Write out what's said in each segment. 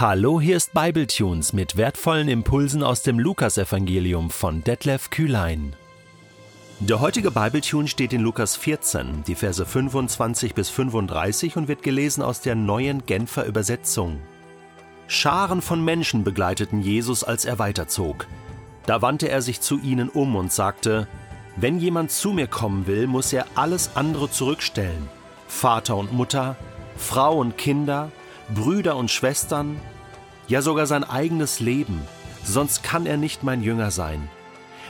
Hallo, hier ist Bibletunes mit wertvollen Impulsen aus dem Lukasevangelium von Detlef Kühlein. Der heutige Bibletune steht in Lukas 14, die Verse 25 bis 35 und wird gelesen aus der neuen Genfer Übersetzung. Scharen von Menschen begleiteten Jesus, als er weiterzog. Da wandte er sich zu ihnen um und sagte: Wenn jemand zu mir kommen will, muss er alles andere zurückstellen: Vater und Mutter, Frau und Kinder, Brüder und Schwestern, ja sogar sein eigenes Leben, sonst kann er nicht mein Jünger sein.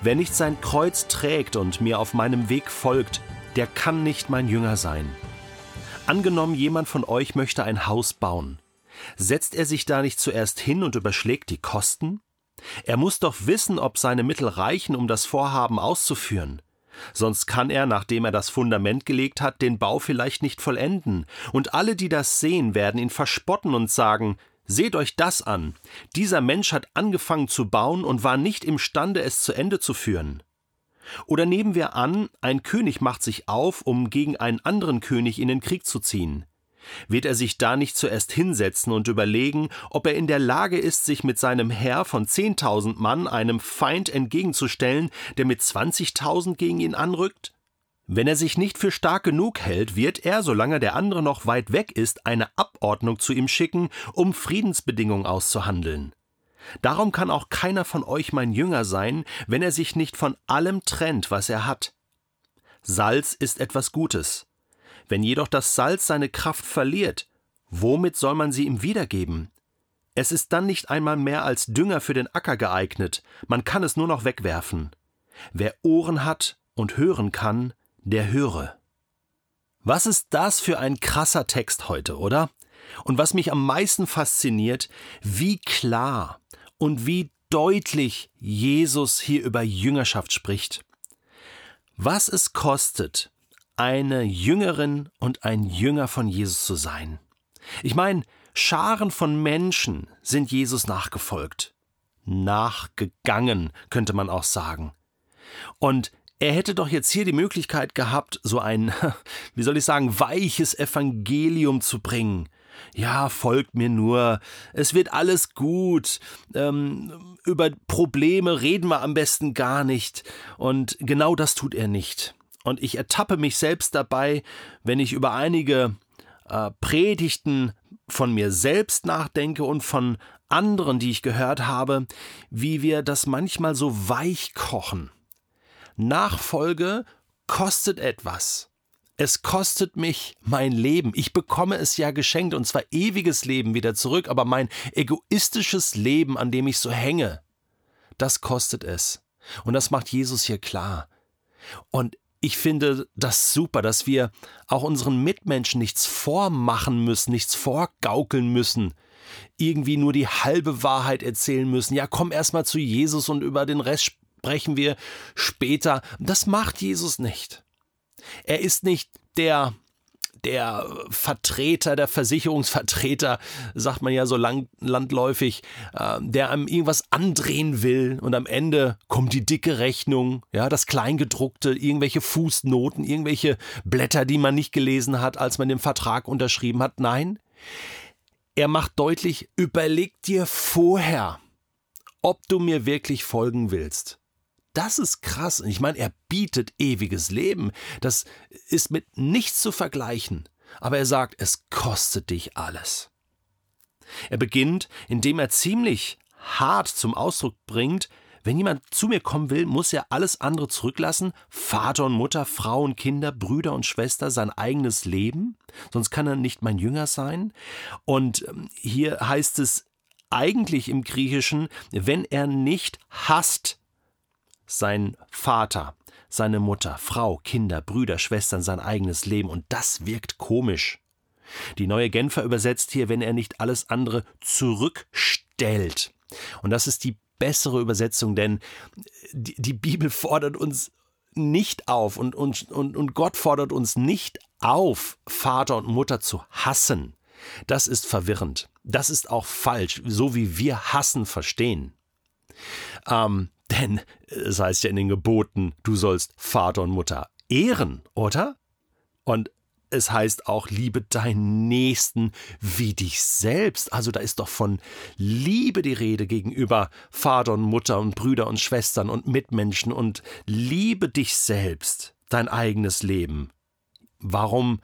Wer nicht sein Kreuz trägt und mir auf meinem Weg folgt, der kann nicht mein Jünger sein. Angenommen, jemand von euch möchte ein Haus bauen. Setzt er sich da nicht zuerst hin und überschlägt die Kosten? Er muss doch wissen, ob seine Mittel reichen, um das Vorhaben auszuführen. Sonst kann er, nachdem er das Fundament gelegt hat, den Bau vielleicht nicht vollenden, und alle, die das sehen, werden ihn verspotten und sagen Seht euch das an. Dieser Mensch hat angefangen zu bauen und war nicht imstande, es zu Ende zu führen. Oder nehmen wir an, ein König macht sich auf, um gegen einen anderen König in den Krieg zu ziehen. Wird er sich da nicht zuerst hinsetzen und überlegen, ob er in der Lage ist, sich mit seinem Heer von zehntausend Mann einem Feind entgegenzustellen, der mit zwanzigtausend gegen ihn anrückt? Wenn er sich nicht für stark genug hält, wird er, solange der andere noch weit weg ist, eine Abordnung zu ihm schicken, um Friedensbedingungen auszuhandeln. Darum kann auch keiner von euch mein Jünger sein, wenn er sich nicht von allem trennt, was er hat. Salz ist etwas Gutes. Wenn jedoch das Salz seine Kraft verliert, womit soll man sie ihm wiedergeben? Es ist dann nicht einmal mehr als Dünger für den Acker geeignet, man kann es nur noch wegwerfen. Wer Ohren hat und hören kann, der höre. Was ist das für ein krasser Text heute, oder? Und was mich am meisten fasziniert, wie klar und wie deutlich Jesus hier über Jüngerschaft spricht. Was es kostet, eine Jüngerin und ein Jünger von Jesus zu sein. Ich meine, Scharen von Menschen sind Jesus nachgefolgt. Nachgegangen, könnte man auch sagen. Und er hätte doch jetzt hier die Möglichkeit gehabt, so ein, wie soll ich sagen, weiches Evangelium zu bringen. Ja, folgt mir nur, es wird alles gut, ähm, über Probleme reden wir am besten gar nicht. Und genau das tut er nicht. Und ich ertappe mich selbst dabei, wenn ich über einige äh, Predigten von mir selbst nachdenke und von anderen, die ich gehört habe, wie wir das manchmal so weich kochen. Nachfolge kostet etwas. Es kostet mich mein Leben. Ich bekomme es ja geschenkt und zwar ewiges Leben wieder zurück, aber mein egoistisches Leben, an dem ich so hänge, das kostet es. Und das macht Jesus hier klar. Und ich finde das super, dass wir auch unseren Mitmenschen nichts vormachen müssen, nichts vorgaukeln müssen, irgendwie nur die halbe Wahrheit erzählen müssen. Ja, komm erst mal zu Jesus und über den Rest sprechen wir später. Das macht Jesus nicht. Er ist nicht der der Vertreter, der Versicherungsvertreter, sagt man ja so lang, landläufig, äh, der einem irgendwas andrehen will und am Ende kommt die dicke Rechnung, ja, das Kleingedruckte, irgendwelche Fußnoten, irgendwelche Blätter, die man nicht gelesen hat, als man den Vertrag unterschrieben hat. Nein, er macht deutlich, überleg dir vorher, ob du mir wirklich folgen willst. Das ist krass. Ich meine, er bietet ewiges Leben. Das ist mit nichts zu vergleichen. Aber er sagt, es kostet dich alles. Er beginnt, indem er ziemlich hart zum Ausdruck bringt, wenn jemand zu mir kommen will, muss er alles andere zurücklassen, Vater und Mutter, Frau und Kinder, Brüder und Schwester, sein eigenes Leben, sonst kann er nicht mein Jünger sein. Und ähm, hier heißt es eigentlich im Griechischen, wenn er nicht hasst, sein Vater, seine Mutter, Frau, Kinder, Brüder, Schwestern, sein eigenes Leben, und das wirkt komisch. Die neue Genfer übersetzt hier, wenn er nicht alles andere zurückstellt. Und das ist die bessere Übersetzung, denn die, die Bibel fordert uns nicht auf und, und, und, und Gott fordert uns nicht auf, Vater und Mutter zu hassen. Das ist verwirrend. Das ist auch falsch, so wie wir hassen verstehen. Ähm, denn es heißt ja in den Geboten, du sollst Vater und Mutter ehren, oder? Und es heißt auch, liebe deinen Nächsten wie dich selbst. Also da ist doch von Liebe die Rede gegenüber Vater und Mutter und Brüder und Schwestern und Mitmenschen und liebe dich selbst, dein eigenes Leben. Warum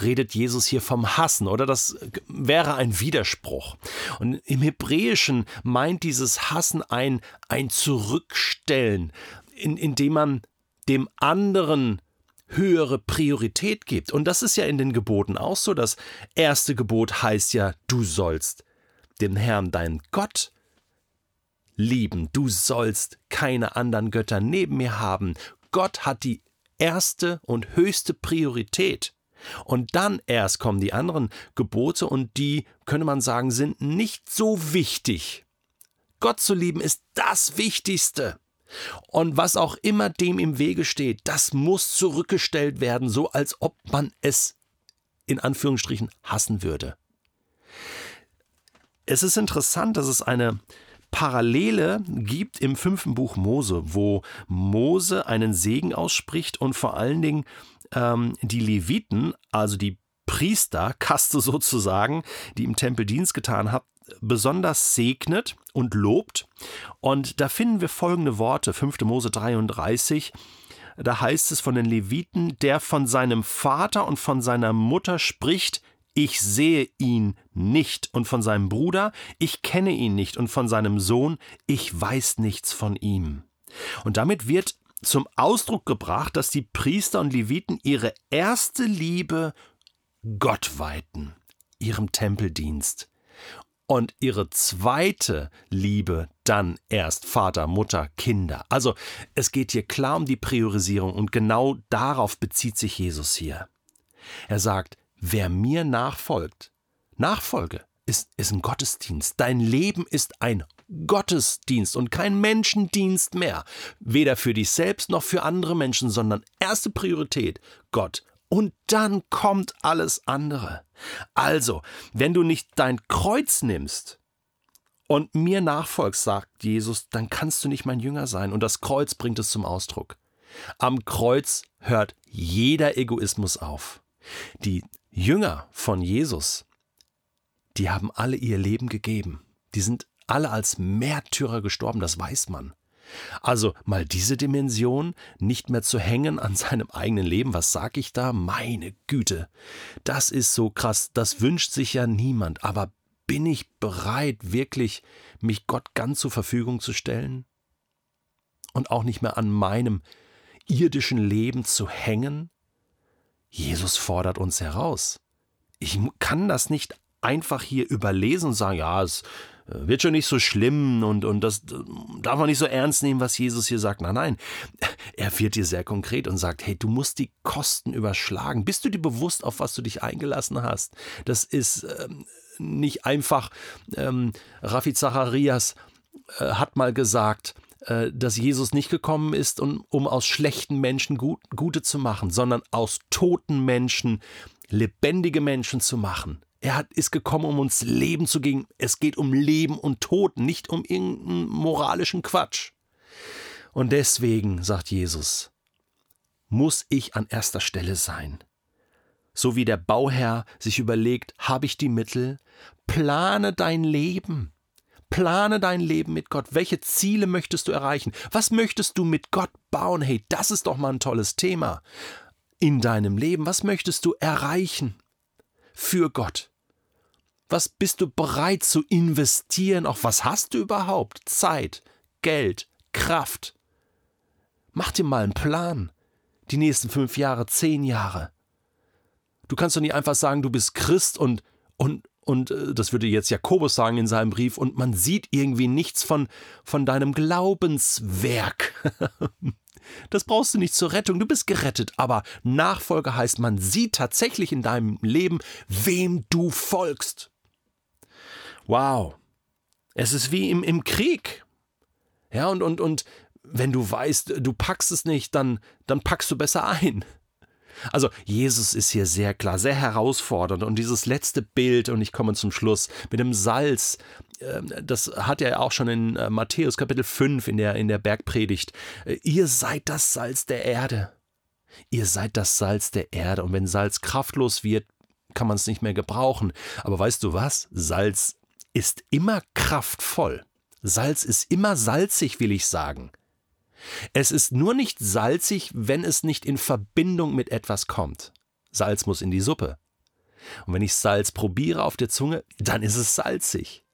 redet Jesus hier vom Hassen, oder? Das wäre ein Widerspruch. Und im Hebräischen meint dieses Hassen ein, ein Zurückstellen, in, indem man dem anderen höhere Priorität gibt. Und das ist ja in den Geboten auch so. Das erste Gebot heißt ja, du sollst den Herrn, dein Gott, lieben. Du sollst keine anderen Götter neben mir haben. Gott hat die erste und höchste Priorität. Und dann erst kommen die anderen Gebote und die, könnte man sagen, sind nicht so wichtig. Gott zu lieben ist das Wichtigste. Und was auch immer dem im Wege steht, das muss zurückgestellt werden, so als ob man es in Anführungsstrichen hassen würde. Es ist interessant, dass es eine Parallele gibt im fünften Buch Mose, wo Mose einen Segen ausspricht und vor allen Dingen ähm, die Leviten, also die Priester, Kaste sozusagen, die im Tempel Dienst getan hat, besonders segnet und lobt. Und da finden wir folgende Worte, 5. Mose 33. Da heißt es von den Leviten, der von seinem Vater und von seiner Mutter spricht, ich sehe ihn nicht, und von seinem Bruder, ich kenne ihn nicht, und von seinem Sohn, ich weiß nichts von ihm. Und damit wird zum Ausdruck gebracht, dass die Priester und Leviten ihre erste Liebe Gott weihten, ihrem Tempeldienst und ihre zweite Liebe dann erst Vater, Mutter, Kinder. Also es geht hier klar um die Priorisierung und genau darauf bezieht sich Jesus hier. Er sagt, wer mir nachfolgt, Nachfolge ist, ist ein Gottesdienst. Dein Leben ist ein Gottesdienst und kein Menschendienst mehr. Weder für dich selbst noch für andere Menschen, sondern erste Priorität Gott. Und dann kommt alles andere. Also, wenn du nicht dein Kreuz nimmst und mir nachfolgst, sagt Jesus, dann kannst du nicht mein Jünger sein. Und das Kreuz bringt es zum Ausdruck. Am Kreuz hört jeder Egoismus auf. Die Jünger von Jesus, die haben alle ihr Leben gegeben. Die sind alle als Märtyrer gestorben, das weiß man. Also mal diese Dimension, nicht mehr zu hängen an seinem eigenen Leben, was sag ich da? Meine Güte, das ist so krass, das wünscht sich ja niemand, aber bin ich bereit, wirklich mich Gott ganz zur Verfügung zu stellen? Und auch nicht mehr an meinem irdischen Leben zu hängen? Jesus fordert uns heraus. Ich kann das nicht einfach hier überlesen und sagen, ja, es wird schon nicht so schlimm und, und das darf man nicht so ernst nehmen, was Jesus hier sagt. Nein, nein, er wird dir sehr konkret und sagt, hey, du musst die Kosten überschlagen. Bist du dir bewusst, auf was du dich eingelassen hast? Das ist ähm, nicht einfach, ähm, Rafi Zacharias äh, hat mal gesagt, äh, dass Jesus nicht gekommen ist, um, um aus schlechten Menschen gut, Gute zu machen, sondern aus toten Menschen lebendige Menschen zu machen. Er hat, ist gekommen, um uns Leben zu geben. Es geht um Leben und Tod, nicht um irgendeinen moralischen Quatsch. Und deswegen, sagt Jesus, muss ich an erster Stelle sein. So wie der Bauherr sich überlegt, habe ich die Mittel? Plane dein Leben. Plane dein Leben mit Gott. Welche Ziele möchtest du erreichen? Was möchtest du mit Gott bauen? Hey, das ist doch mal ein tolles Thema. In deinem Leben, was möchtest du erreichen? Für Gott. Was bist du bereit zu investieren? Auch was hast du überhaupt? Zeit, Geld, Kraft. Mach dir mal einen Plan. Die nächsten fünf Jahre, zehn Jahre. Du kannst doch nicht einfach sagen, du bist Christ und, und, und äh, das würde jetzt Jakobus sagen in seinem Brief, und man sieht irgendwie nichts von, von deinem Glaubenswerk. Das brauchst du nicht zur Rettung, du bist gerettet, aber Nachfolge heißt, man sieht tatsächlich in deinem Leben, wem du folgst. Wow. Es ist wie im, im Krieg. Ja, und, und, und wenn du weißt, du packst es nicht, dann, dann packst du besser ein. Also Jesus ist hier sehr klar, sehr herausfordernd und dieses letzte Bild, und ich komme zum Schluss, mit dem Salz, ähm, das hat er auch schon in äh, Matthäus Kapitel 5 in der, in der Bergpredigt. Äh, ihr seid das Salz der Erde. Ihr seid das Salz der Erde und wenn Salz kraftlos wird, kann man es nicht mehr gebrauchen. Aber weißt du was? Salz ist immer kraftvoll. Salz ist immer salzig, will ich sagen. Es ist nur nicht salzig, wenn es nicht in Verbindung mit etwas kommt. Salz muss in die Suppe. Und wenn ich Salz probiere auf der Zunge, dann ist es salzig.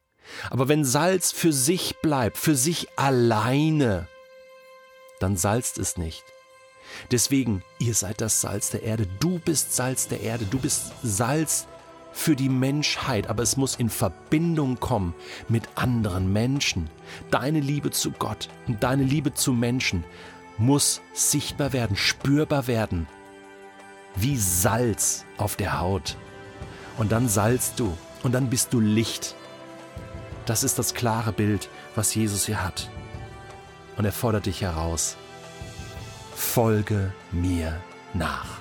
Aber wenn Salz für sich bleibt, für sich alleine, dann salzt es nicht. Deswegen, ihr seid das Salz der Erde, du bist Salz der Erde, du bist Salz für die Menschheit, aber es muss in Verbindung kommen mit anderen Menschen. Deine Liebe zu Gott und deine Liebe zu Menschen muss sichtbar werden, spürbar werden, wie Salz auf der Haut. Und dann salzt du und dann bist du Licht. Das ist das klare Bild, was Jesus hier hat. Und er fordert dich heraus. Folge mir nach.